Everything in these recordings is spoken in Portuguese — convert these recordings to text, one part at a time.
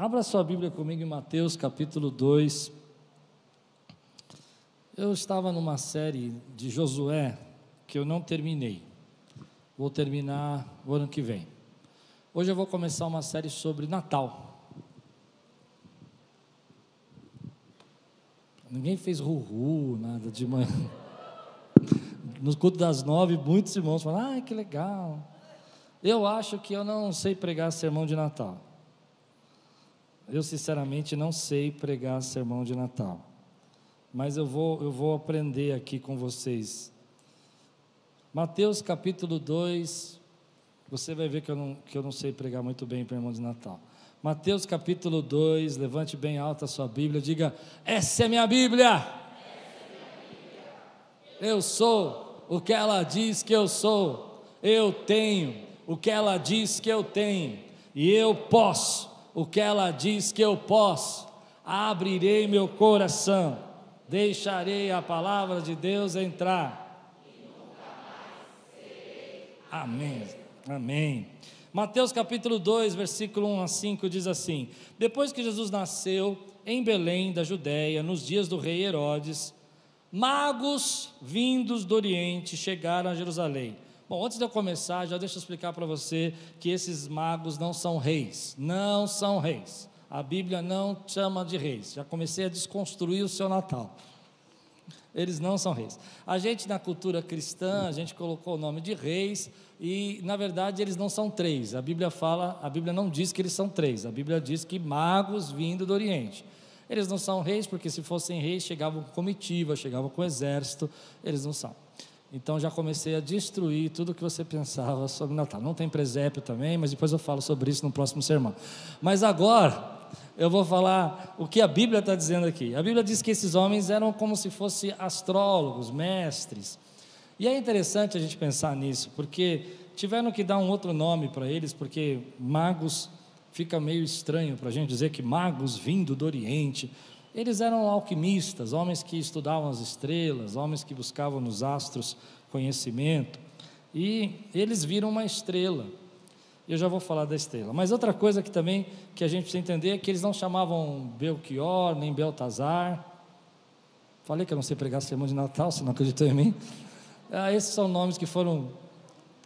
Abra sua Bíblia comigo em Mateus capítulo 2. Eu estava numa série de Josué que eu não terminei. Vou terminar o ano que vem. Hoje eu vou começar uma série sobre Natal. Ninguém fez ruhu, nada de manhã. No culto das nove, muitos irmãos falam: ah, que legal. Eu acho que eu não sei pregar sermão de Natal. Eu, sinceramente, não sei pregar sermão de Natal, mas eu vou, eu vou aprender aqui com vocês. Mateus capítulo 2, você vai ver que eu não, que eu não sei pregar muito bem irmão de Natal. Mateus capítulo 2, levante bem alta a sua Bíblia, diga: Essa é minha Bíblia. Eu sou o que ela diz que eu sou, eu tenho o que ela diz que eu tenho, e eu posso o que ela diz que eu posso, abrirei meu coração, deixarei a palavra de Deus entrar. Amém. Amém. Mateus capítulo 2, versículo 1 a 5 diz assim: Depois que Jesus nasceu em Belém da Judéia, nos dias do rei Herodes, magos vindos do Oriente chegaram a Jerusalém Bom, antes de eu começar, já deixa eu explicar para você que esses magos não são reis, não são reis. A Bíblia não chama de reis. Já comecei a desconstruir o seu Natal. Eles não são reis. A gente na cultura cristã, a gente colocou o nome de reis e na verdade eles não são três. A Bíblia fala, a Bíblia não diz que eles são três. A Bíblia diz que magos vindo do Oriente. Eles não são reis porque se fossem reis chegavam com comitiva, chegavam com exército. Eles não são. Então já comecei a destruir tudo o que você pensava sobre Natal. Não tem presépio também, mas depois eu falo sobre isso no próximo sermão. Mas agora eu vou falar o que a Bíblia está dizendo aqui. A Bíblia diz que esses homens eram como se fossem astrólogos, mestres. E é interessante a gente pensar nisso, porque tiveram que dar um outro nome para eles, porque magos fica meio estranho para a gente dizer que magos vindo do Oriente. Eles eram alquimistas, homens que estudavam as estrelas, homens que buscavam nos astros conhecimento, e eles viram uma estrela. Eu já vou falar da estrela. Mas outra coisa que também que a gente precisa entender é que eles não chamavam Belchior nem Beltazar. Falei que eu não sei pregar sermão de Natal, você não acreditou em mim? Ah, esses são nomes que foram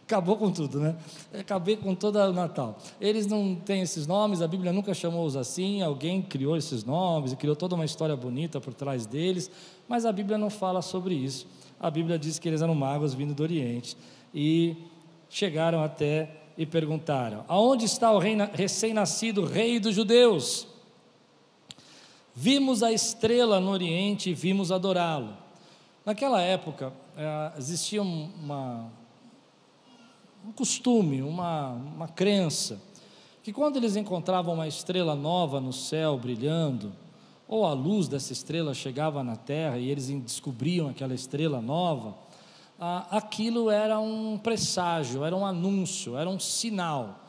acabou com tudo, né? Acabei com todo o Natal. Eles não têm esses nomes, a Bíblia nunca chamou-os assim, alguém criou esses nomes e criou toda uma história bonita por trás deles, mas a Bíblia não fala sobre isso. A Bíblia diz que eles eram magos vindo do Oriente e chegaram até e perguntaram: Aonde está o recém-nascido rei dos judeus? Vimos a estrela no Oriente e vimos adorá-lo. Naquela época, eh, existia uma, um costume, uma, uma crença, que quando eles encontravam uma estrela nova no céu brilhando, ou a luz dessa estrela chegava na terra e eles descobriam aquela estrela nova, aquilo era um presságio, era um anúncio, era um sinal.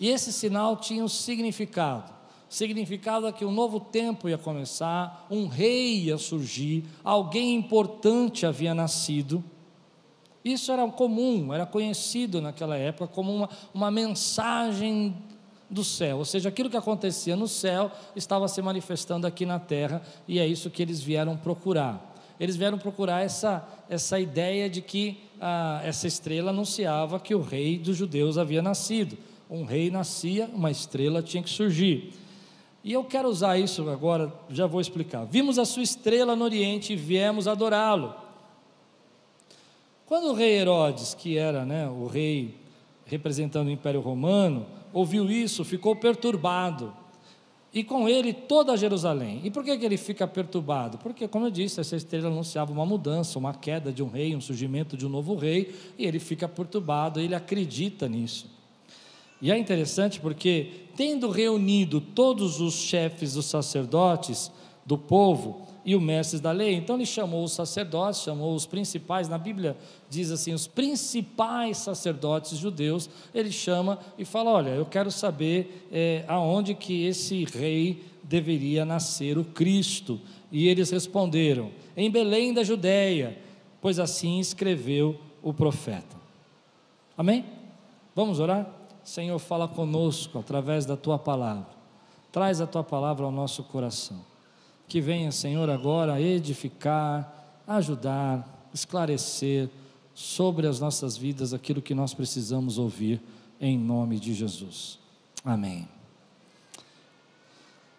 E esse sinal tinha um significado. Significado que um novo tempo ia começar, um rei ia surgir, alguém importante havia nascido isso era comum, era conhecido naquela época como uma, uma mensagem do céu, ou seja, aquilo que acontecia no céu estava se manifestando aqui na terra, e é isso que eles vieram procurar. Eles vieram procurar essa, essa ideia de que ah, essa estrela anunciava que o rei dos judeus havia nascido. Um rei nascia, uma estrela tinha que surgir. E eu quero usar isso agora, já vou explicar. Vimos a sua estrela no Oriente e viemos adorá-lo. Quando o rei Herodes, que era né, o rei representando o Império Romano, ouviu isso, ficou perturbado. E com ele toda Jerusalém. E por que, que ele fica perturbado? Porque, como eu disse, essa estrela anunciava uma mudança, uma queda de um rei, um surgimento de um novo rei, e ele fica perturbado, ele acredita nisso. E é interessante porque, tendo reunido todos os chefes dos sacerdotes do povo, e o mestre da lei. Então ele chamou os sacerdotes, chamou os principais, na Bíblia diz assim, os principais sacerdotes judeus, ele chama e fala: Olha, eu quero saber é, aonde que esse rei deveria nascer, o Cristo. E eles responderam: Em Belém da Judéia, pois assim escreveu o profeta. Amém? Vamos orar? Senhor, fala conosco através da tua palavra. Traz a tua palavra ao nosso coração. Que venha, Senhor, agora edificar, ajudar, esclarecer sobre as nossas vidas aquilo que nós precisamos ouvir, em nome de Jesus. Amém.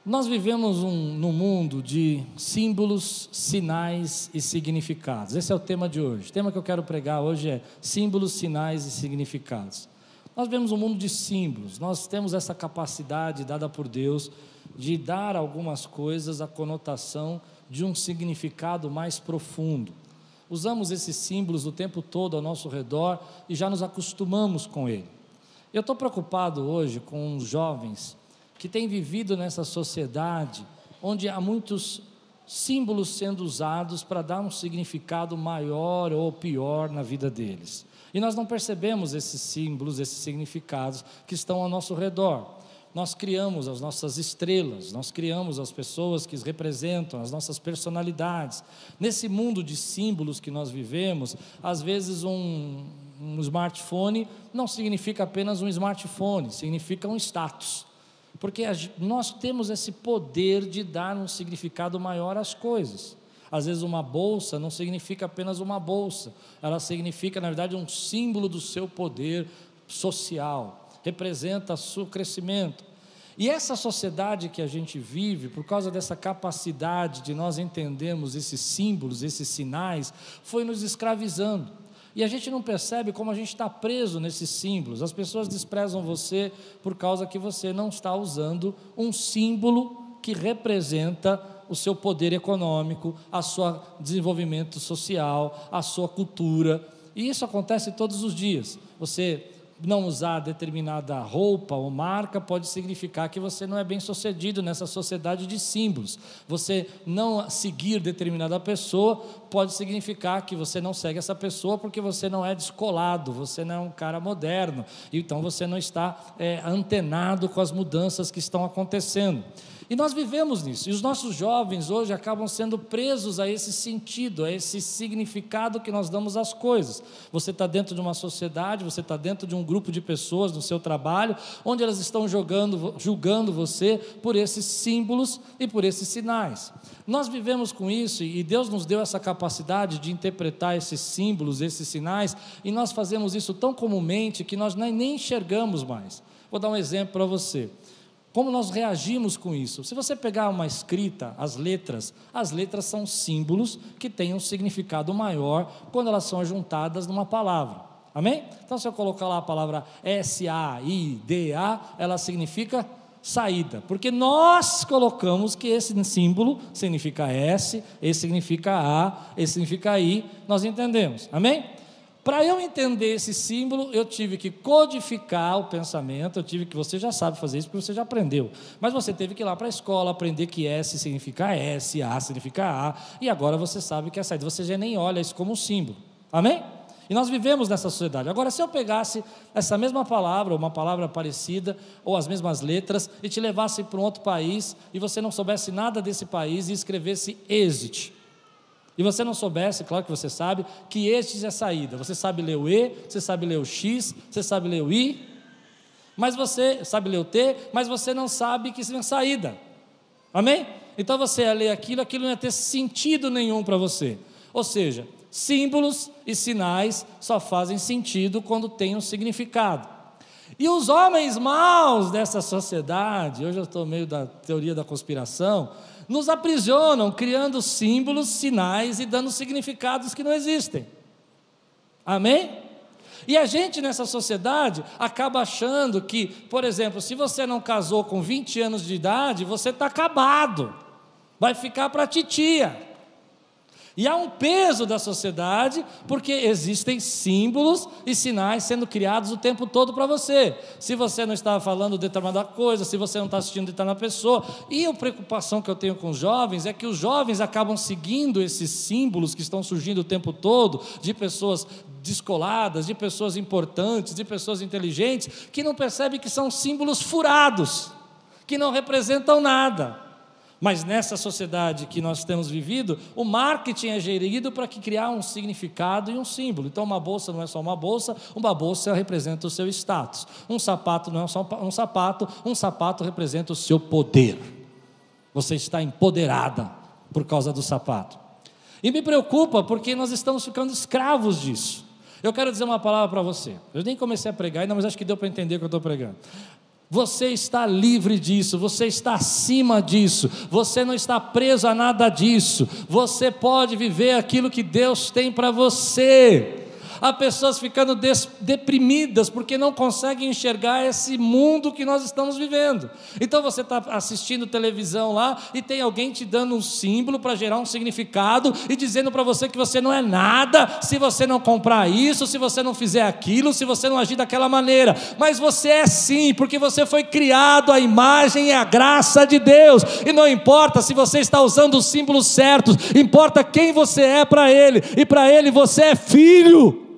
Nós vivemos um, num mundo de símbolos, sinais e significados. Esse é o tema de hoje. O tema que eu quero pregar hoje é símbolos, sinais e significados. Nós vemos um mundo de símbolos, nós temos essa capacidade dada por Deus de dar algumas coisas a conotação de um significado mais profundo. Usamos esses símbolos o tempo todo ao nosso redor e já nos acostumamos com ele. Eu estou preocupado hoje com os jovens que têm vivido nessa sociedade onde há muitos símbolos sendo usados para dar um significado maior ou pior na vida deles. E nós não percebemos esses símbolos, esses significados que estão ao nosso redor. Nós criamos as nossas estrelas, nós criamos as pessoas que representam, as nossas personalidades. Nesse mundo de símbolos que nós vivemos, às vezes um, um smartphone não significa apenas um smartphone, significa um status. Porque nós temos esse poder de dar um significado maior às coisas. Às vezes, uma bolsa não significa apenas uma bolsa, ela significa, na verdade, um símbolo do seu poder social, representa o seu crescimento. E essa sociedade que a gente vive, por causa dessa capacidade de nós entendermos esses símbolos, esses sinais, foi nos escravizando. E a gente não percebe como a gente está preso nesses símbolos. As pessoas desprezam você por causa que você não está usando um símbolo que representa o seu poder econômico, a seu desenvolvimento social, a sua cultura. E isso acontece todos os dias. Você não usar determinada roupa ou marca pode significar que você não é bem sucedido nessa sociedade de símbolos. Você não seguir determinada pessoa pode significar que você não segue essa pessoa porque você não é descolado, você não é um cara moderno, então você não está é, antenado com as mudanças que estão acontecendo. E nós vivemos nisso. E os nossos jovens hoje acabam sendo presos a esse sentido, a esse significado que nós damos às coisas. Você está dentro de uma sociedade, você está dentro de um grupo de pessoas no seu trabalho, onde elas estão jogando, julgando você por esses símbolos e por esses sinais. Nós vivemos com isso e Deus nos deu essa capacidade de interpretar esses símbolos, esses sinais, e nós fazemos isso tão comumente que nós nem enxergamos mais. Vou dar um exemplo para você. Como nós reagimos com isso? Se você pegar uma escrita, as letras, as letras são símbolos que têm um significado maior quando elas são juntadas numa palavra. Amém? Então, se eu colocar lá a palavra S-A-I-D-A, ela significa saída, porque nós colocamos que esse símbolo significa S, esse significa A, esse significa I, nós entendemos. Amém? Para eu entender esse símbolo, eu tive que codificar o pensamento, eu tive que, você já sabe fazer isso porque você já aprendeu, mas você teve que ir lá para a escola aprender que S significa S, A significa A, e agora você sabe que é saída, você já nem olha isso como um símbolo, amém? E nós vivemos nessa sociedade. Agora, se eu pegasse essa mesma palavra, ou uma palavra parecida, ou as mesmas letras, e te levasse para um outro país, e você não soubesse nada desse país, e escrevesse exit, e você não soubesse, claro que você sabe, que este é saída. Você sabe ler o E, você sabe ler o X, você sabe ler o I, mas você sabe ler o T, mas você não sabe que isso é saída. Amém? Então você ia ler aquilo, aquilo não ia ter sentido nenhum para você. Ou seja, símbolos e sinais só fazem sentido quando têm um significado. E os homens maus dessa sociedade, hoje eu estou meio da teoria da conspiração, nos aprisionam, criando símbolos, sinais e dando significados que não existem. Amém? E a gente nessa sociedade acaba achando que, por exemplo, se você não casou com 20 anos de idade, você está acabado, vai ficar para titia. E há um peso da sociedade, porque existem símbolos e sinais sendo criados o tempo todo para você. Se você não está falando determinada coisa, se você não está assistindo determinada pessoa. E a preocupação que eu tenho com os jovens é que os jovens acabam seguindo esses símbolos que estão surgindo o tempo todo, de pessoas descoladas, de pessoas importantes, de pessoas inteligentes, que não percebem que são símbolos furados, que não representam nada. Mas nessa sociedade que nós temos vivido, o marketing é gerido para que criar um significado e um símbolo. Então, uma bolsa não é só uma bolsa, uma bolsa representa o seu status. Um sapato não é só um sapato, um sapato representa o seu poder. Você está empoderada por causa do sapato. E me preocupa porque nós estamos ficando escravos disso. Eu quero dizer uma palavra para você. Eu nem comecei a pregar ainda, mas acho que deu para entender o que eu estou pregando. Você está livre disso, você está acima disso, você não está preso a nada disso, você pode viver aquilo que Deus tem para você há pessoas ficando deprimidas porque não conseguem enxergar esse mundo que nós estamos vivendo. Então você está assistindo televisão lá e tem alguém te dando um símbolo para gerar um significado e dizendo para você que você não é nada se você não comprar isso, se você não fizer aquilo, se você não agir daquela maneira. Mas você é sim, porque você foi criado à imagem e à graça de Deus. E não importa se você está usando os símbolos certos, importa quem você é para Ele. E para Ele você é filho.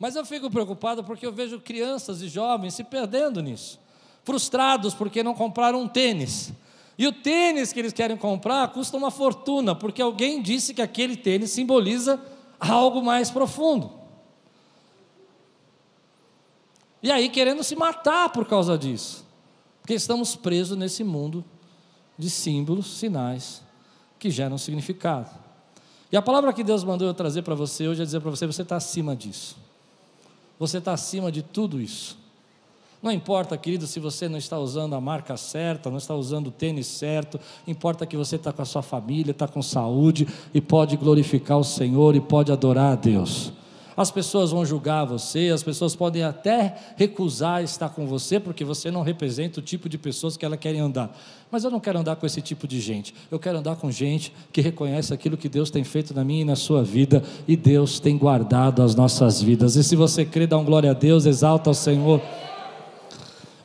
Mas eu fico preocupado porque eu vejo crianças e jovens se perdendo nisso, frustrados porque não compraram um tênis. E o tênis que eles querem comprar custa uma fortuna, porque alguém disse que aquele tênis simboliza algo mais profundo. E aí querendo se matar por causa disso, porque estamos presos nesse mundo de símbolos, sinais que geram significado. E a palavra que Deus mandou eu trazer para você hoje é dizer para você: você está acima disso. Você está acima de tudo isso. Não importa, querido, se você não está usando a marca certa, não está usando o tênis certo, importa que você está com a sua família, está com saúde e pode glorificar o Senhor e pode adorar a Deus. As pessoas vão julgar você, as pessoas podem até recusar estar com você, porque você não representa o tipo de pessoas que elas querem andar. Mas eu não quero andar com esse tipo de gente. Eu quero andar com gente que reconhece aquilo que Deus tem feito na minha e na sua vida, e Deus tem guardado as nossas vidas. E se você crê, dá um glória a Deus, exalta ao Senhor.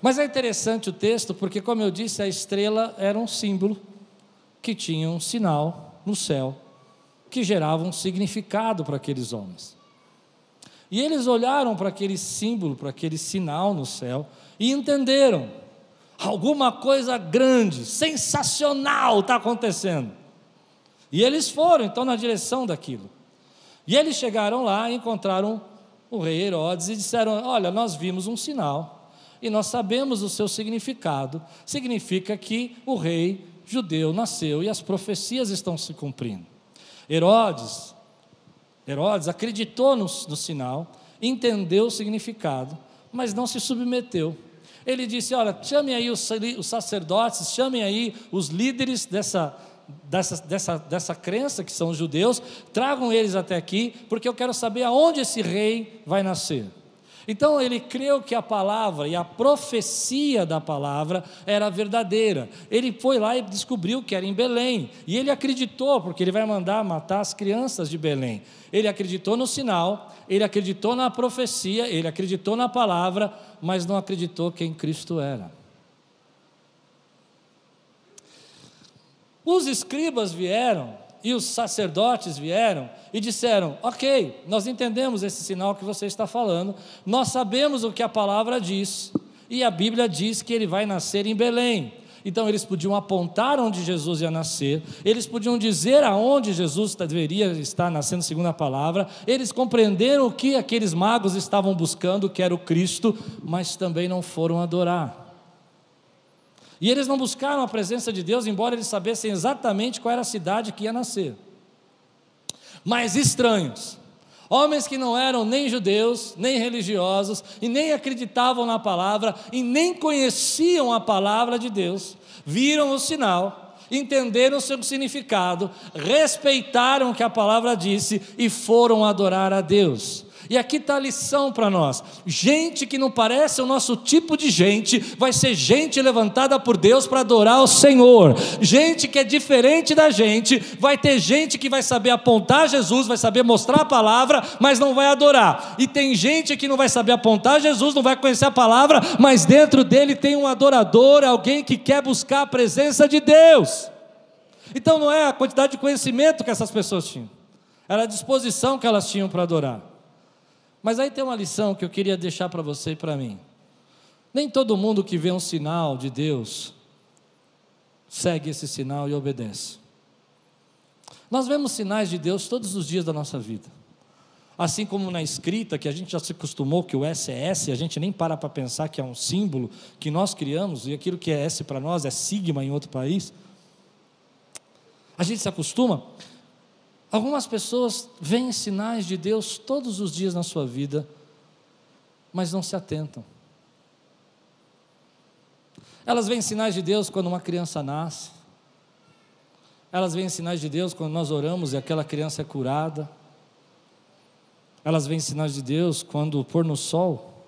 Mas é interessante o texto, porque, como eu disse, a estrela era um símbolo que tinha um sinal no céu que gerava um significado para aqueles homens. E eles olharam para aquele símbolo, para aquele sinal no céu e entenderam: alguma coisa grande, sensacional está acontecendo. E eles foram então na direção daquilo. E eles chegaram lá e encontraram o rei Herodes e disseram: Olha, nós vimos um sinal e nós sabemos o seu significado. Significa que o rei judeu nasceu e as profecias estão se cumprindo. Herodes Herodes acreditou no, no sinal, entendeu o significado, mas não se submeteu. Ele disse: Olha, chame aí os, os sacerdotes, chamem aí os líderes dessa, dessa, dessa, dessa crença, que são os judeus, tragam eles até aqui, porque eu quero saber aonde esse rei vai nascer. Então ele creu que a palavra e a profecia da palavra era verdadeira. Ele foi lá e descobriu que era em Belém. E ele acreditou, porque ele vai mandar matar as crianças de Belém. Ele acreditou no sinal, ele acreditou na profecia, ele acreditou na palavra, mas não acreditou quem Cristo era. Os escribas vieram e os sacerdotes vieram e disseram: Ok, nós entendemos esse sinal que você está falando, nós sabemos o que a palavra diz, e a Bíblia diz que ele vai nascer em Belém. Então eles podiam apontar onde Jesus ia nascer, eles podiam dizer aonde Jesus deveria estar nascendo, segundo a palavra, eles compreenderam o que aqueles magos estavam buscando, que era o Cristo, mas também não foram adorar. E eles não buscaram a presença de Deus, embora eles sabessem exatamente qual era a cidade que ia nascer. Mas estranhos, homens que não eram nem judeus, nem religiosos, e nem acreditavam na palavra, e nem conheciam a palavra de Deus, viram o sinal, entenderam seu significado, respeitaram o que a palavra disse e foram adorar a Deus. E aqui está a lição para nós: gente que não parece o nosso tipo de gente, vai ser gente levantada por Deus para adorar o Senhor. Gente que é diferente da gente, vai ter gente que vai saber apontar Jesus, vai saber mostrar a palavra, mas não vai adorar. E tem gente que não vai saber apontar Jesus, não vai conhecer a palavra, mas dentro dele tem um adorador, alguém que quer buscar a presença de Deus. Então não é a quantidade de conhecimento que essas pessoas tinham, era a disposição que elas tinham para adorar. Mas aí tem uma lição que eu queria deixar para você e para mim. Nem todo mundo que vê um sinal de Deus segue esse sinal e obedece. Nós vemos sinais de Deus todos os dias da nossa vida. Assim como na escrita, que a gente já se acostumou que o S é S, a gente nem para para pensar que é um símbolo que nós criamos, e aquilo que é S para nós é sigma em outro país. A gente se acostuma. Algumas pessoas veem sinais de Deus todos os dias na sua vida, mas não se atentam. Elas veem sinais de Deus quando uma criança nasce. Elas veem sinais de Deus quando nós oramos e aquela criança é curada. Elas veem sinais de Deus quando o pôr no sol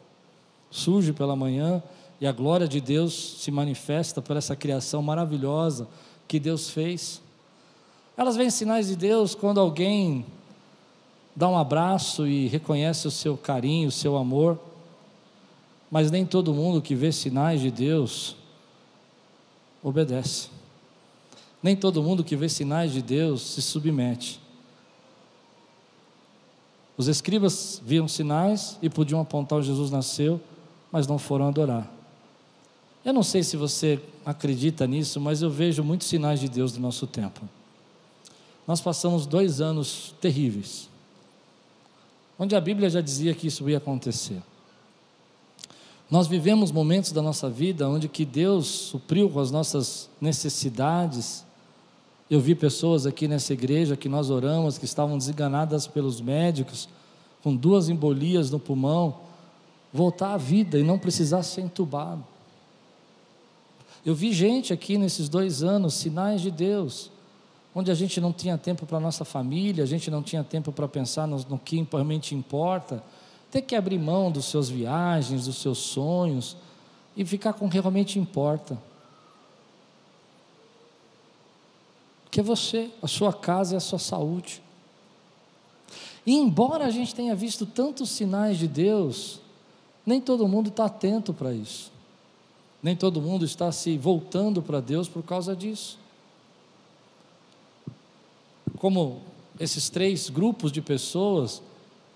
surge pela manhã e a glória de Deus se manifesta por essa criação maravilhosa que Deus fez. Elas veem sinais de Deus quando alguém dá um abraço e reconhece o seu carinho, o seu amor. Mas nem todo mundo que vê sinais de Deus obedece. Nem todo mundo que vê sinais de Deus se submete. Os escribas viam sinais e podiam apontar onde Jesus nasceu, mas não foram adorar. Eu não sei se você acredita nisso, mas eu vejo muitos sinais de Deus no nosso tempo. Nós passamos dois anos terríveis, onde a Bíblia já dizia que isso ia acontecer. Nós vivemos momentos da nossa vida onde que Deus supriu com as nossas necessidades. Eu vi pessoas aqui nessa igreja que nós oramos, que estavam desenganadas pelos médicos, com duas embolias no pulmão, voltar à vida e não precisar ser entubado. Eu vi gente aqui nesses dois anos, sinais de Deus, onde a gente não tinha tempo para nossa família, a gente não tinha tempo para pensar no, no que realmente importa ter que abrir mão dos seus viagens, dos seus sonhos e ficar com o que realmente importa. Que é você, a sua casa e a sua saúde. E embora a gente tenha visto tantos sinais de Deus, nem todo mundo está atento para isso. Nem todo mundo está se voltando para Deus por causa disso. Como esses três grupos de pessoas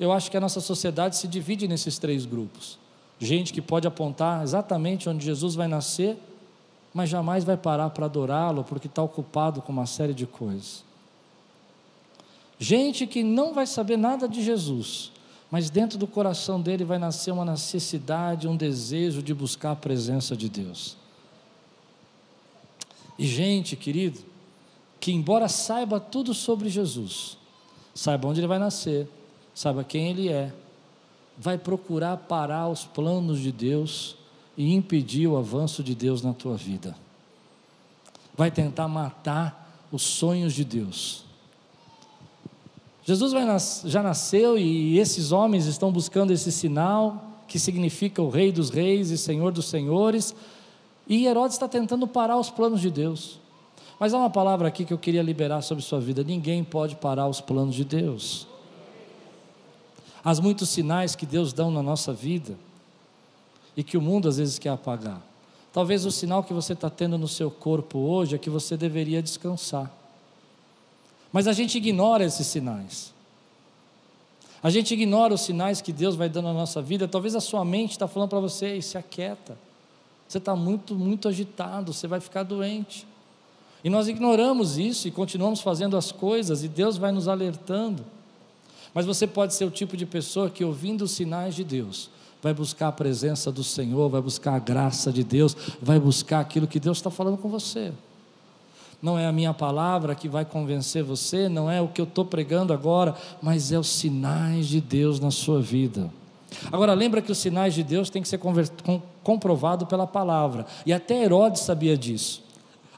eu acho que a nossa sociedade se divide nesses três grupos. Gente que pode apontar exatamente onde Jesus vai nascer, mas jamais vai parar para adorá-lo porque está ocupado com uma série de coisas. Gente que não vai saber nada de Jesus, mas dentro do coração dele vai nascer uma necessidade, um desejo de buscar a presença de Deus. E gente, querido, que embora saiba tudo sobre Jesus, saiba onde ele vai nascer, saiba quem Ele é, vai procurar parar os planos de Deus e impedir o avanço de Deus na tua vida. Vai tentar matar os sonhos de Deus. Jesus nas, já nasceu e esses homens estão buscando esse sinal que significa o Rei dos Reis e Senhor dos Senhores, e Herodes está tentando parar os planos de Deus. Mas há uma palavra aqui que eu queria liberar sobre sua vida: ninguém pode parar os planos de Deus. Há muitos sinais que Deus dá na nossa vida e que o mundo às vezes quer apagar. Talvez o sinal que você está tendo no seu corpo hoje é que você deveria descansar. Mas a gente ignora esses sinais. A gente ignora os sinais que Deus vai dando na nossa vida. Talvez a sua mente está falando para você, se aquieta. Você está muito, muito agitado, você vai ficar doente. E nós ignoramos isso e continuamos fazendo as coisas, e Deus vai nos alertando. Mas você pode ser o tipo de pessoa que, ouvindo os sinais de Deus, vai buscar a presença do Senhor, vai buscar a graça de Deus, vai buscar aquilo que Deus está falando com você. Não é a minha palavra que vai convencer você, não é o que eu estou pregando agora, mas é os sinais de Deus na sua vida. Agora lembra que os sinais de Deus têm que ser comprovados pela palavra. E até Herodes sabia disso.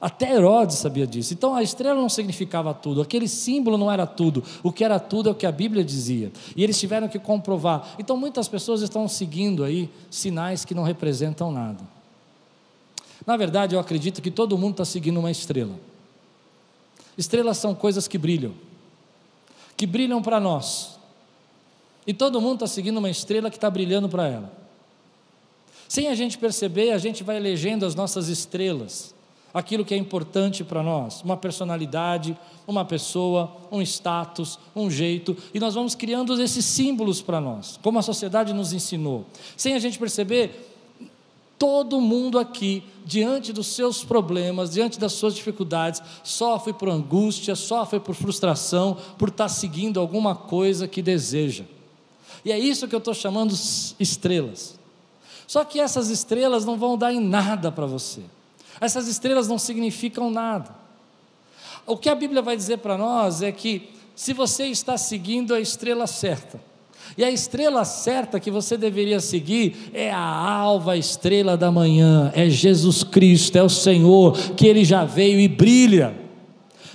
Até Herodes sabia disso. Então a estrela não significava tudo, aquele símbolo não era tudo. O que era tudo é o que a Bíblia dizia. E eles tiveram que comprovar. Então muitas pessoas estão seguindo aí sinais que não representam nada. Na verdade, eu acredito que todo mundo está seguindo uma estrela. Estrelas são coisas que brilham, que brilham para nós. E todo mundo está seguindo uma estrela que está brilhando para ela. Sem a gente perceber, a gente vai elegendo as nossas estrelas aquilo que é importante para nós, uma personalidade, uma pessoa, um status, um jeito, e nós vamos criando esses símbolos para nós, como a sociedade nos ensinou. Sem a gente perceber, Todo mundo aqui, diante dos seus problemas, diante das suas dificuldades, sofre por angústia, sofre por frustração, por estar seguindo alguma coisa que deseja. E é isso que eu estou chamando estrelas. Só que essas estrelas não vão dar em nada para você. Essas estrelas não significam nada. O que a Bíblia vai dizer para nós é que se você está seguindo a estrela certa, e a estrela certa que você deveria seguir é a alva estrela da manhã, é Jesus Cristo, é o Senhor, que Ele já veio e brilha.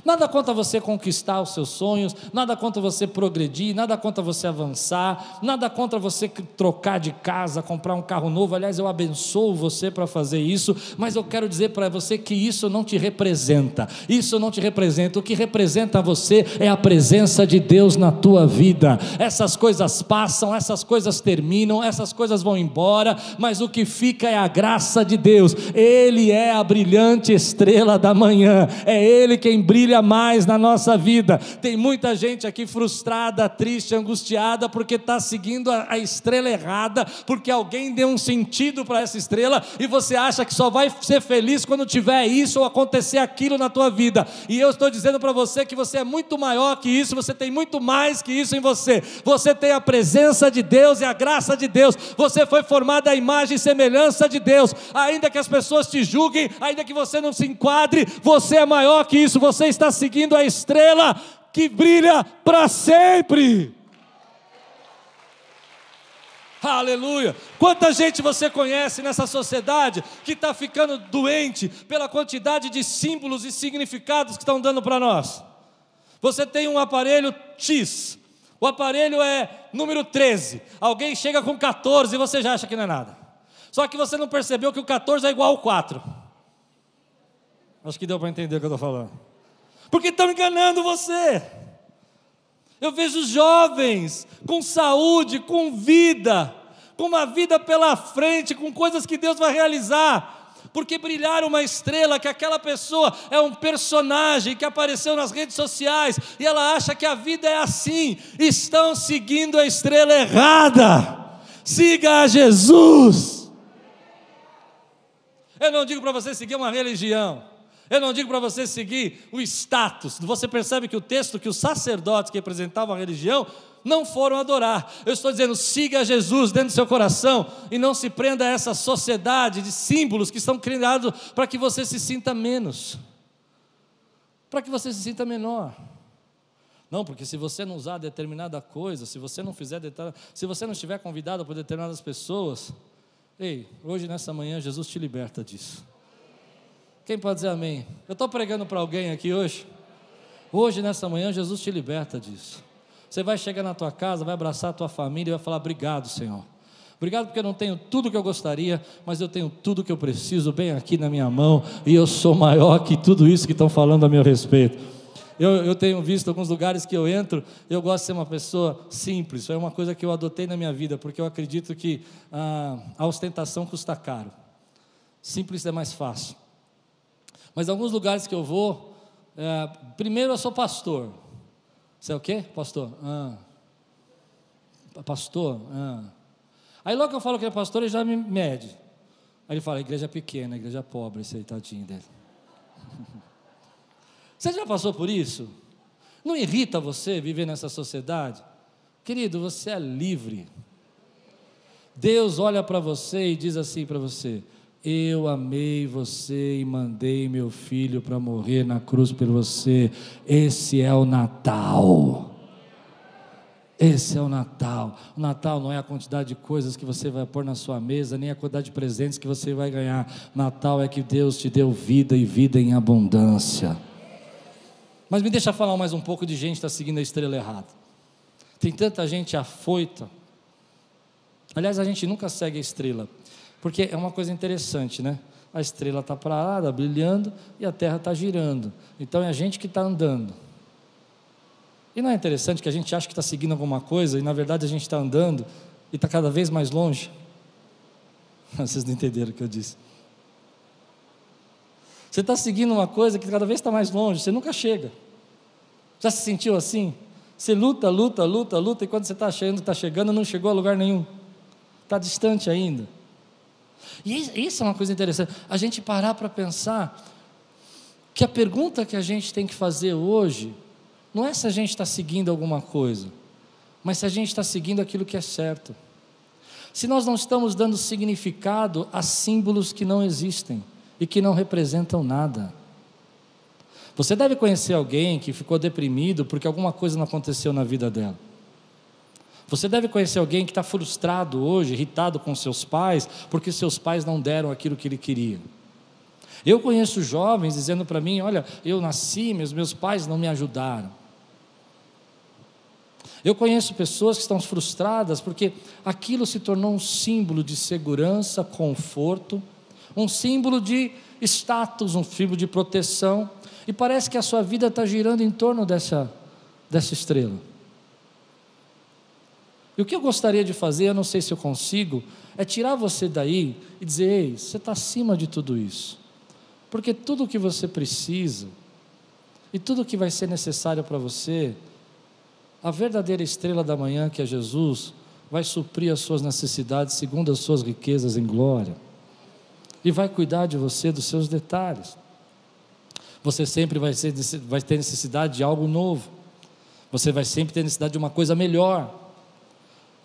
Nada contra você conquistar os seus sonhos, nada contra você progredir, nada contra você avançar, nada contra você trocar de casa, comprar um carro novo. Aliás, eu abençoo você para fazer isso, mas eu quero dizer para você que isso não te representa. Isso não te representa. O que representa você é a presença de Deus na tua vida. Essas coisas passam, essas coisas terminam, essas coisas vão embora, mas o que fica é a graça de Deus. Ele é a brilhante estrela da manhã. É ele quem brilha mais na nossa vida. Tem muita gente aqui frustrada, triste, angustiada, porque está seguindo a, a estrela errada, porque alguém deu um sentido para essa estrela e você acha que só vai ser feliz quando tiver isso ou acontecer aquilo na tua vida. E eu estou dizendo para você que você é muito maior que isso, você tem muito mais que isso em você. Você tem a presença de Deus e a graça de Deus. Você foi formado à imagem e semelhança de Deus. Ainda que as pessoas te julguem, ainda que você não se enquadre, você é maior que isso. Você está seguindo a estrela que brilha para sempre. Aleluia! Quanta gente você conhece nessa sociedade que está ficando doente pela quantidade de símbolos e significados que estão dando para nós? Você tem um aparelho X, o aparelho é número 13, alguém chega com 14 e você já acha que não é nada. Só que você não percebeu que o 14 é igual ao 4. Acho que deu para entender o que eu estou falando porque estão enganando você. Eu vejo jovens com saúde, com vida, com uma vida pela frente, com coisas que Deus vai realizar. Porque brilhar uma estrela, que aquela pessoa é um personagem que apareceu nas redes sociais e ela acha que a vida é assim, estão seguindo a estrela errada. Siga a Jesus. Eu não digo para você seguir uma religião. Eu não digo para você seguir o status. Você percebe que o texto que os sacerdotes que representavam a religião não foram adorar. Eu estou dizendo, siga Jesus dentro do seu coração e não se prenda a essa sociedade de símbolos que estão criados para que você se sinta menos, para que você se sinta menor. Não, porque se você não usar determinada coisa, se você não fizer, se você não estiver convidado por determinadas pessoas, ei, hoje nessa manhã Jesus te liberta disso. Quem pode dizer amém? Eu estou pregando para alguém aqui hoje. Hoje, nessa manhã, Jesus te liberta disso. Você vai chegar na tua casa, vai abraçar a tua família e vai falar: Obrigado, Senhor. Obrigado porque eu não tenho tudo que eu gostaria, mas eu tenho tudo que eu preciso bem aqui na minha mão e eu sou maior que tudo isso que estão falando a meu respeito. Eu, eu, tenho visto alguns lugares que eu entro, eu gosto de ser uma pessoa simples, é uma coisa que eu adotei na minha vida, porque eu acredito que ah, a ostentação custa caro. Simples é mais fácil. Mas alguns lugares que eu vou, é, primeiro eu sou pastor. Você é o quê? Pastor? Ah. Pastor? Ah. Aí logo que eu falo que é pastor, ele já me mede. Aí ele fala, igreja pequena, igreja pobre, esse aí tadinho dele. Você já passou por isso? Não irrita você viver nessa sociedade? Querido, você é livre. Deus olha para você e diz assim para você: eu amei você e mandei meu filho para morrer na cruz por você. Esse é o Natal. Esse é o Natal. O Natal não é a quantidade de coisas que você vai pôr na sua mesa, nem a quantidade de presentes que você vai ganhar. Natal é que Deus te deu vida e vida em abundância. Mas me deixa falar mais um pouco de gente que está seguindo a estrela errada. Tem tanta gente afoita. Aliás, a gente nunca segue a estrela. Porque é uma coisa interessante, né? A estrela está parada, brilhando, e a Terra está girando. Então é a gente que está andando. E não é interessante que a gente acha que está seguindo alguma coisa, e na verdade a gente está andando e está cada vez mais longe? Vocês não entenderam o que eu disse. Você está seguindo uma coisa que cada vez está mais longe, você nunca chega. Já se sentiu assim? Você luta, luta, luta, luta, e quando você está que está chegando, não chegou a lugar nenhum. Está distante ainda. E isso é uma coisa interessante, a gente parar para pensar que a pergunta que a gente tem que fazer hoje não é se a gente está seguindo alguma coisa, mas se a gente está seguindo aquilo que é certo. Se nós não estamos dando significado a símbolos que não existem e que não representam nada. Você deve conhecer alguém que ficou deprimido porque alguma coisa não aconteceu na vida dela. Você deve conhecer alguém que está frustrado hoje, irritado com seus pais, porque seus pais não deram aquilo que ele queria. Eu conheço jovens dizendo para mim: Olha, eu nasci, meus, meus pais não me ajudaram. Eu conheço pessoas que estão frustradas porque aquilo se tornou um símbolo de segurança, conforto, um símbolo de status, um símbolo de proteção, e parece que a sua vida está girando em torno dessa, dessa estrela. E o que eu gostaria de fazer, eu não sei se eu consigo, é tirar você daí e dizer: ei, você está acima de tudo isso. Porque tudo o que você precisa e tudo o que vai ser necessário para você, a verdadeira estrela da manhã, que é Jesus, vai suprir as suas necessidades segundo as suas riquezas em glória e vai cuidar de você, dos seus detalhes. Você sempre vai, ser, vai ter necessidade de algo novo. Você vai sempre ter necessidade de uma coisa melhor.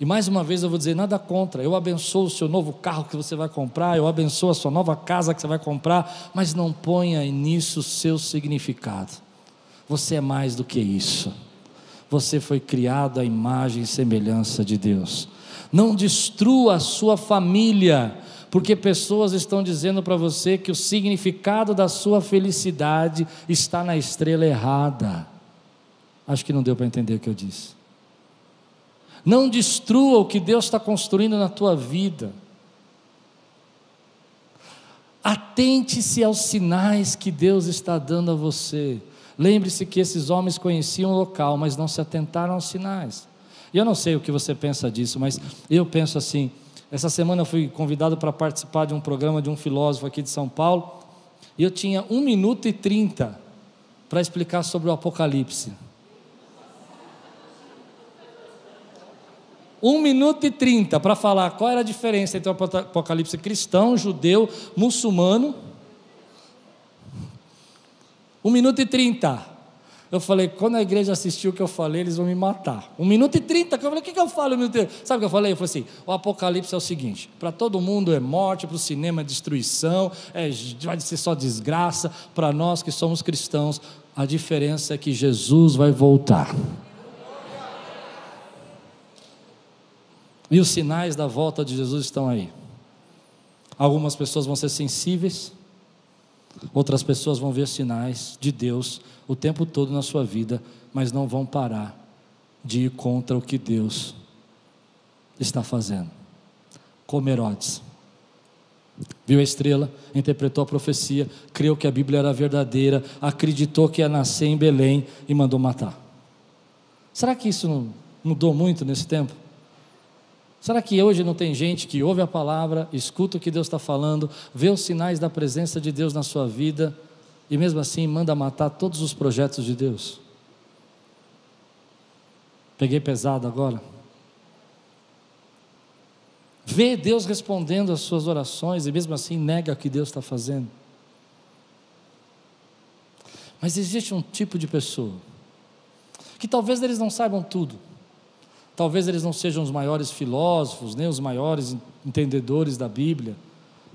E mais uma vez eu vou dizer: nada contra. Eu abençoo o seu novo carro que você vai comprar, eu abençoo a sua nova casa que você vai comprar, mas não ponha nisso o seu significado. Você é mais do que isso. Você foi criado à imagem e semelhança de Deus. Não destrua a sua família porque pessoas estão dizendo para você que o significado da sua felicidade está na estrela errada. Acho que não deu para entender o que eu disse. Não destrua o que Deus está construindo na tua vida. Atente-se aos sinais que Deus está dando a você. Lembre-se que esses homens conheciam o local, mas não se atentaram aos sinais. E eu não sei o que você pensa disso, mas eu penso assim: essa semana eu fui convidado para participar de um programa de um filósofo aqui de São Paulo, e eu tinha um minuto e trinta para explicar sobre o Apocalipse. Um minuto e trinta para falar qual era a diferença entre o Apocalipse cristão, judeu, muçulmano. Um minuto e trinta. Eu falei, quando a igreja assistiu o que eu falei, eles vão me matar. Um minuto e trinta, que eu falei, o que, que eu falo? Sabe o que eu falei? Eu falei assim: o Apocalipse é o seguinte: para todo mundo é morte, para o cinema é destruição, é, vai ser só desgraça. Para nós que somos cristãos, a diferença é que Jesus vai voltar. E os sinais da volta de Jesus estão aí. Algumas pessoas vão ser sensíveis, outras pessoas vão ver sinais de Deus o tempo todo na sua vida, mas não vão parar de ir contra o que Deus está fazendo. Como Herodes. Viu a estrela, interpretou a profecia, creu que a Bíblia era verdadeira, acreditou que ia nascer em Belém e mandou matar. Será que isso não mudou muito nesse tempo? Será que hoje não tem gente que ouve a palavra, escuta o que Deus está falando, vê os sinais da presença de Deus na sua vida e mesmo assim manda matar todos os projetos de Deus. Peguei pesado agora. Vê Deus respondendo às suas orações e mesmo assim nega o que Deus está fazendo. Mas existe um tipo de pessoa que talvez eles não saibam tudo, talvez eles não sejam os maiores filósofos, nem os maiores entendedores da Bíblia,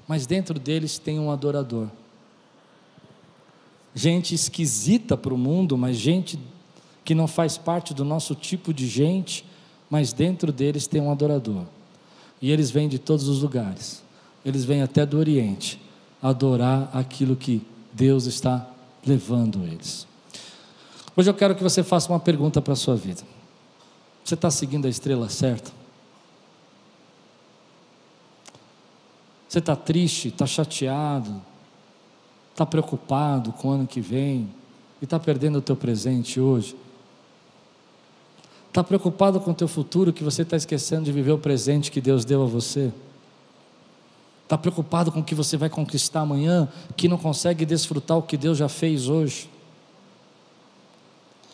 mas dentro deles tem um adorador gente esquisita para o mundo, mas gente que não faz parte do nosso tipo de gente, mas dentro deles tem um adorador. E eles vêm de todos os lugares, eles vêm até do Oriente adorar aquilo que Deus está levando eles. Hoje eu quero que você faça uma pergunta para a sua vida: você está seguindo a estrela certa? Você está triste, está chateado, está preocupado com o ano que vem e está perdendo o teu presente hoje? Está preocupado com o teu futuro que você está esquecendo de viver o presente que Deus deu a você? Está preocupado com o que você vai conquistar amanhã, que não consegue desfrutar o que Deus já fez hoje?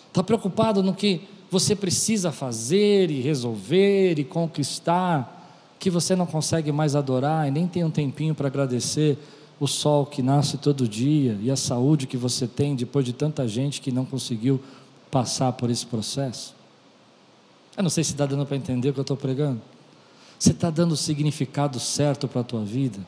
Está preocupado no que você precisa fazer e resolver e conquistar, que você não consegue mais adorar e nem tem um tempinho para agradecer o sol que nasce todo dia e a saúde que você tem depois de tanta gente que não conseguiu passar por esse processo? Eu não sei se está dando para entender o que eu estou pregando. Você está dando o significado certo para a tua vida?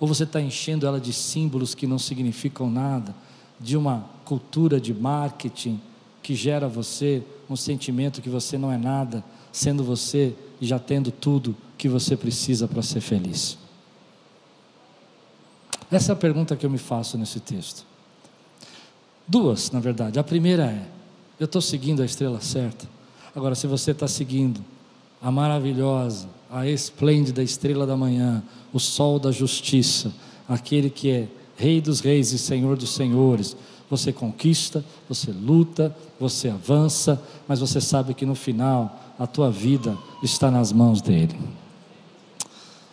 Ou você está enchendo ela de símbolos que não significam nada, de uma cultura de marketing que gera você um sentimento que você não é nada, sendo você e já tendo tudo que você precisa para ser feliz? Essa é a pergunta que eu me faço nesse texto. Duas, na verdade. A primeira é: eu estou seguindo a estrela certa? Agora, se você está seguindo a maravilhosa, a esplêndida estrela da manhã, o sol da justiça, aquele que é Rei dos Reis e Senhor dos Senhores, você conquista, você luta, você avança, mas você sabe que no final a tua vida está nas mãos dele.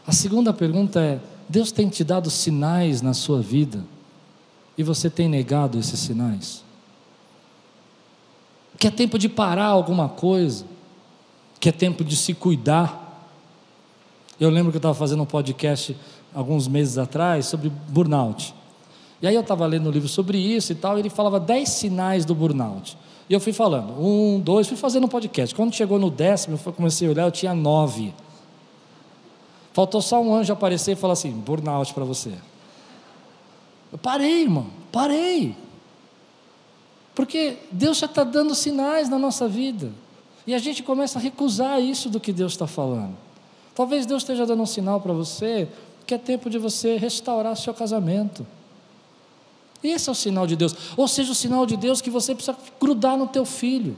A segunda pergunta é: Deus tem te dado sinais na sua vida e você tem negado esses sinais? Que é tempo de parar alguma coisa, que é tempo de se cuidar. Eu lembro que eu estava fazendo um podcast alguns meses atrás sobre burnout. E aí eu estava lendo um livro sobre isso e tal, e ele falava 10 sinais do burnout. E eu fui falando, um, dois, fui fazendo um podcast. Quando chegou no décimo, eu comecei a olhar, eu tinha nove. Faltou só um anjo aparecer e falar assim: burnout para você. Eu parei, irmão, parei. Porque Deus já está dando sinais na nossa vida. E a gente começa a recusar isso do que Deus está falando. Talvez Deus esteja dando um sinal para você que é tempo de você restaurar seu casamento. Esse é o sinal de Deus. Ou seja, o sinal de Deus que você precisa grudar no teu filho.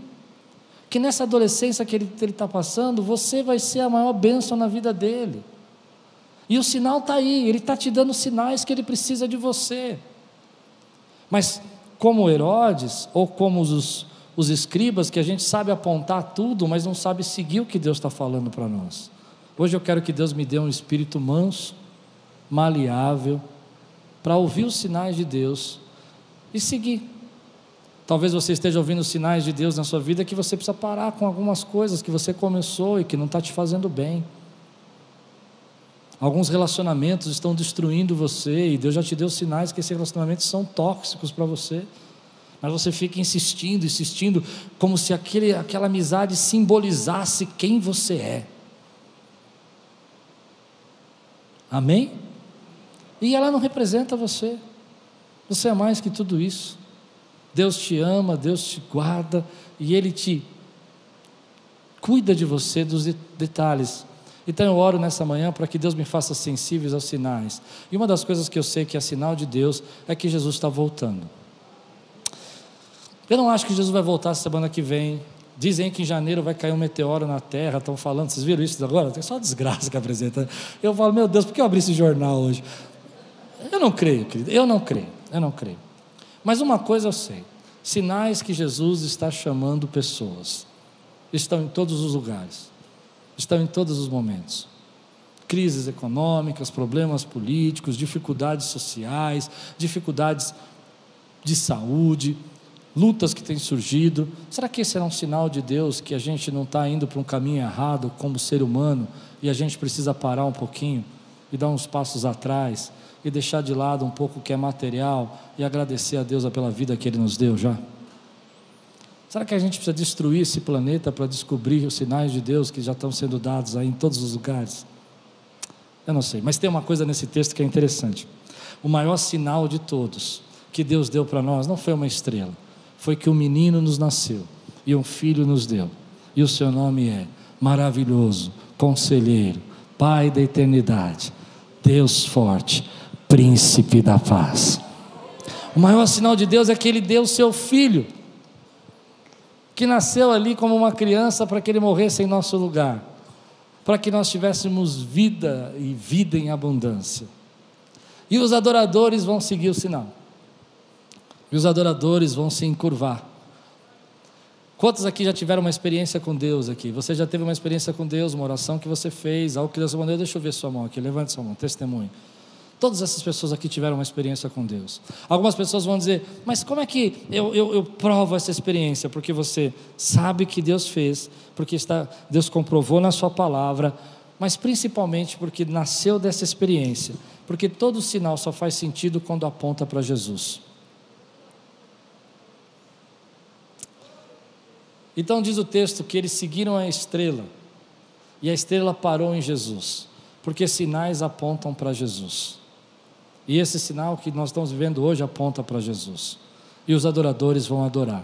Que nessa adolescência que ele está passando, você vai ser a maior bênção na vida dele. E o sinal está aí, ele está te dando sinais que ele precisa de você. Mas, como Herodes, ou como os, os escribas, que a gente sabe apontar tudo, mas não sabe seguir o que Deus está falando para nós. Hoje eu quero que Deus me dê um espírito manso, maleável, para ouvir os sinais de Deus e seguir. Talvez você esteja ouvindo os sinais de Deus na sua vida que você precisa parar com algumas coisas que você começou e que não está te fazendo bem. Alguns relacionamentos estão destruindo você e Deus já te deu sinais que esses relacionamentos são tóxicos para você. Mas você fica insistindo, insistindo, como se aquele, aquela amizade simbolizasse quem você é. Amém? E ela não representa você. Você é mais que tudo isso. Deus te ama, Deus te guarda e Ele te cuida de você dos detalhes. Então eu oro nessa manhã para que Deus me faça sensíveis aos sinais. E uma das coisas que eu sei que é sinal de Deus é que Jesus está voltando. Eu não acho que Jesus vai voltar semana que vem. Dizem que em janeiro vai cair um meteoro na Terra, estão falando, vocês viram isso agora? Tem só desgraça que apresenta. Eu falo, meu Deus, por que eu abri esse jornal hoje? Eu não creio, querido, eu não creio, eu não creio. Mas uma coisa eu sei: sinais que Jesus está chamando pessoas, estão em todos os lugares, estão em todos os momentos. Crises econômicas, problemas políticos, dificuldades sociais, dificuldades de saúde, lutas que têm surgido. Será que esse é um sinal de Deus que a gente não está indo para um caminho errado como ser humano e a gente precisa parar um pouquinho e dar uns passos atrás e deixar de lado um pouco o que é material e agradecer a Deus pela vida que Ele nos deu já? Será que a gente precisa destruir esse planeta para descobrir os sinais de Deus que já estão sendo dados aí em todos os lugares? Eu não sei, mas tem uma coisa nesse texto que é interessante. O maior sinal de todos que Deus deu para nós não foi uma estrela, foi que um menino nos nasceu e um filho nos deu. E o seu nome é Maravilhoso, Conselheiro, Pai da Eternidade, Deus Forte, príncipe da paz. O maior sinal de Deus é que ele deu o seu filho, que nasceu ali como uma criança para que ele morresse em nosso lugar, para que nós tivéssemos vida e vida em abundância. E os adoradores vão seguir o sinal. E os adoradores vão se encurvar. Quantos aqui já tiveram uma experiência com Deus aqui? Você já teve uma experiência com Deus, uma oração que você fez, algo que Deus mandou? Deixa eu ver sua mão aqui, levante sua mão, testemunho. Todas essas pessoas aqui tiveram uma experiência com Deus. Algumas pessoas vão dizer, mas como é que eu, eu, eu, provo essa experiência? Porque você sabe que Deus fez, porque está, Deus comprovou na Sua palavra, mas principalmente porque nasceu dessa experiência, porque todo sinal só faz sentido quando aponta para Jesus. Então diz o texto que eles seguiram a estrela, e a estrela parou em Jesus, porque sinais apontam para Jesus. E esse sinal que nós estamos vivendo hoje aponta para Jesus. E os adoradores vão adorar.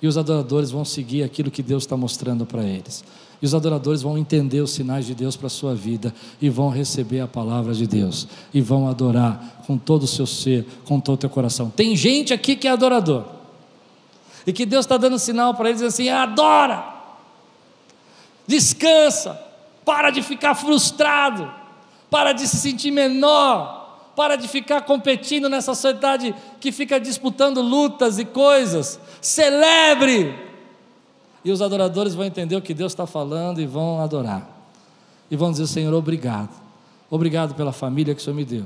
E os adoradores vão seguir aquilo que Deus está mostrando para eles. E os adoradores vão entender os sinais de Deus para a sua vida e vão receber a palavra de Deus e vão adorar com todo o seu ser, com todo o teu coração. Tem gente aqui que é adorador e que Deus está dando sinal para eles assim: adora, descansa, para de ficar frustrado, para de se sentir menor, para de ficar competindo nessa sociedade que fica disputando lutas e coisas. Celebre! E os adoradores vão entender o que Deus está falando e vão adorar. E vão dizer: Senhor, obrigado. Obrigado pela família que o Senhor me deu.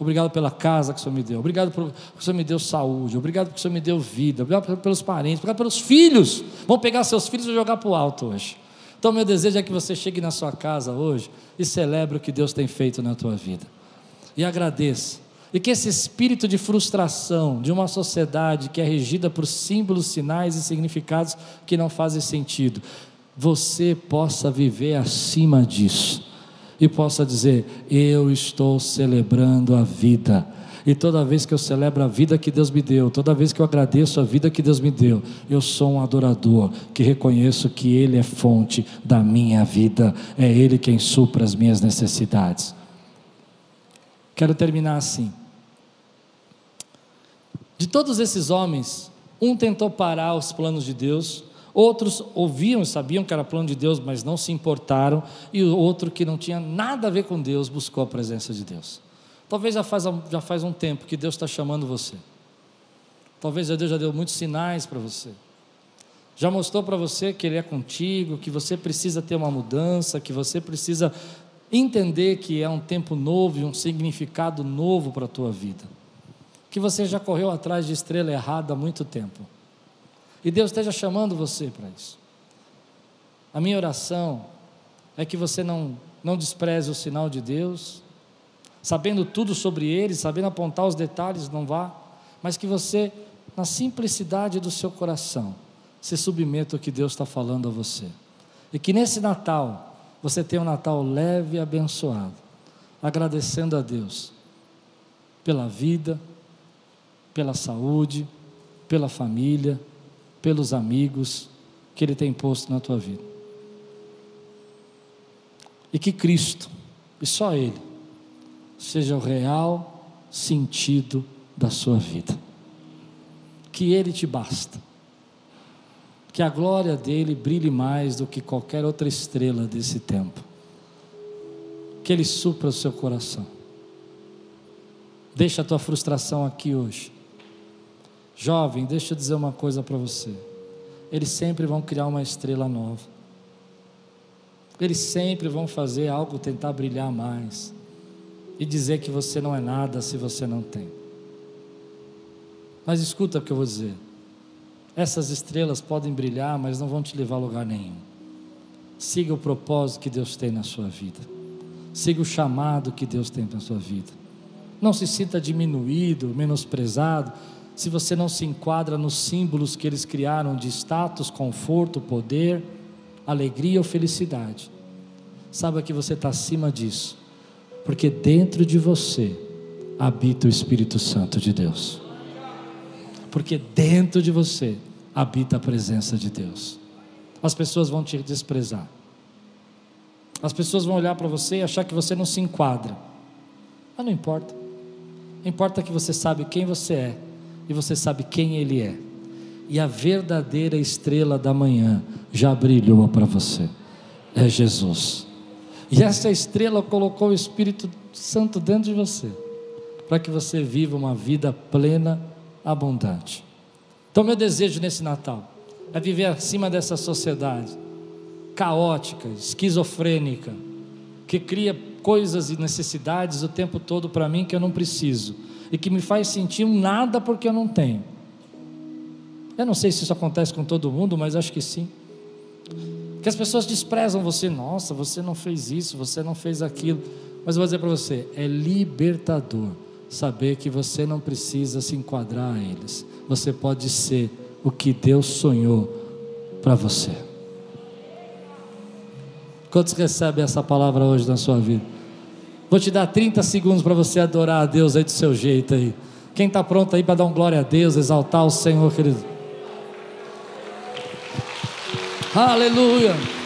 Obrigado pela casa que o Senhor me deu. Obrigado porque o Senhor me deu saúde. Obrigado porque o Senhor me deu vida. Obrigado pelos parentes. Obrigado pelos filhos. Vão pegar seus filhos e jogar para o alto hoje. Então, meu desejo é que você chegue na sua casa hoje e celebre o que Deus tem feito na tua vida. E agradeça. E que esse espírito de frustração de uma sociedade que é regida por símbolos, sinais e significados que não fazem sentido, você possa viver acima disso e possa dizer: Eu estou celebrando a vida. E toda vez que eu celebro a vida que Deus me deu, toda vez que eu agradeço a vida que Deus me deu, eu sou um adorador que reconheço que Ele é fonte da minha vida, é Ele quem supra as minhas necessidades. Quero terminar assim. De todos esses homens, um tentou parar os planos de Deus, outros ouviam e sabiam que era plano de Deus, mas não se importaram, e o outro que não tinha nada a ver com Deus buscou a presença de Deus. Talvez já faz, já faz um tempo que Deus está chamando você. Talvez Deus já deu muitos sinais para você. Já mostrou para você que Ele é contigo, que você precisa ter uma mudança, que você precisa entender que é um tempo novo e um significado novo para a tua vida que você já correu atrás de estrela errada há muito tempo. E Deus esteja chamando você para isso. A minha oração é que você não, não despreze o sinal de Deus, sabendo tudo sobre ele, sabendo apontar os detalhes, não vá, mas que você, na simplicidade do seu coração, se submeta ao que Deus está falando a você. E que nesse Natal, você tenha um Natal leve e abençoado, agradecendo a Deus pela vida, pela saúde, pela família, pelos amigos que Ele tem posto na tua vida. E que Cristo, e só Ele, seja o real sentido da sua vida. Que Ele te basta. Que a glória dele brilhe mais do que qualquer outra estrela desse tempo. Que Ele supra o seu coração. Deixa a tua frustração aqui hoje Jovem, deixa eu dizer uma coisa para você. Eles sempre vão criar uma estrela nova. Eles sempre vão fazer algo, tentar brilhar mais. E dizer que você não é nada se você não tem. Mas escuta o que eu vou dizer. Essas estrelas podem brilhar, mas não vão te levar a lugar nenhum. Siga o propósito que Deus tem na sua vida. Siga o chamado que Deus tem na sua vida. Não se sinta diminuído, menosprezado se você não se enquadra nos símbolos que eles criaram de status, conforto, poder, alegria ou felicidade, saiba que você está acima disso, porque dentro de você habita o Espírito Santo de Deus, porque dentro de você habita a presença de Deus. As pessoas vão te desprezar, as pessoas vão olhar para você e achar que você não se enquadra, mas não importa, importa que você sabe quem você é e você sabe quem Ele é. E a verdadeira estrela da manhã já brilhou para você. É Jesus. E essa estrela colocou o Espírito Santo dentro de você, para que você viva uma vida plena, abundante. Então, meu desejo nesse Natal é viver acima dessa sociedade caótica, esquizofrênica, que cria coisas e necessidades o tempo todo para mim que eu não preciso e que me faz sentir um nada porque eu não tenho. Eu não sei se isso acontece com todo mundo, mas acho que sim. que as pessoas desprezam você. Nossa, você não fez isso, você não fez aquilo. Mas eu vou dizer para você: é libertador saber que você não precisa se enquadrar a eles. Você pode ser o que Deus sonhou para você. Quantos recebem essa palavra hoje na sua vida? Vou te dar 30 segundos para você adorar a Deus aí do seu jeito aí. Quem está pronto aí para dar um glória a Deus, exaltar o Senhor, querido? Aleluia.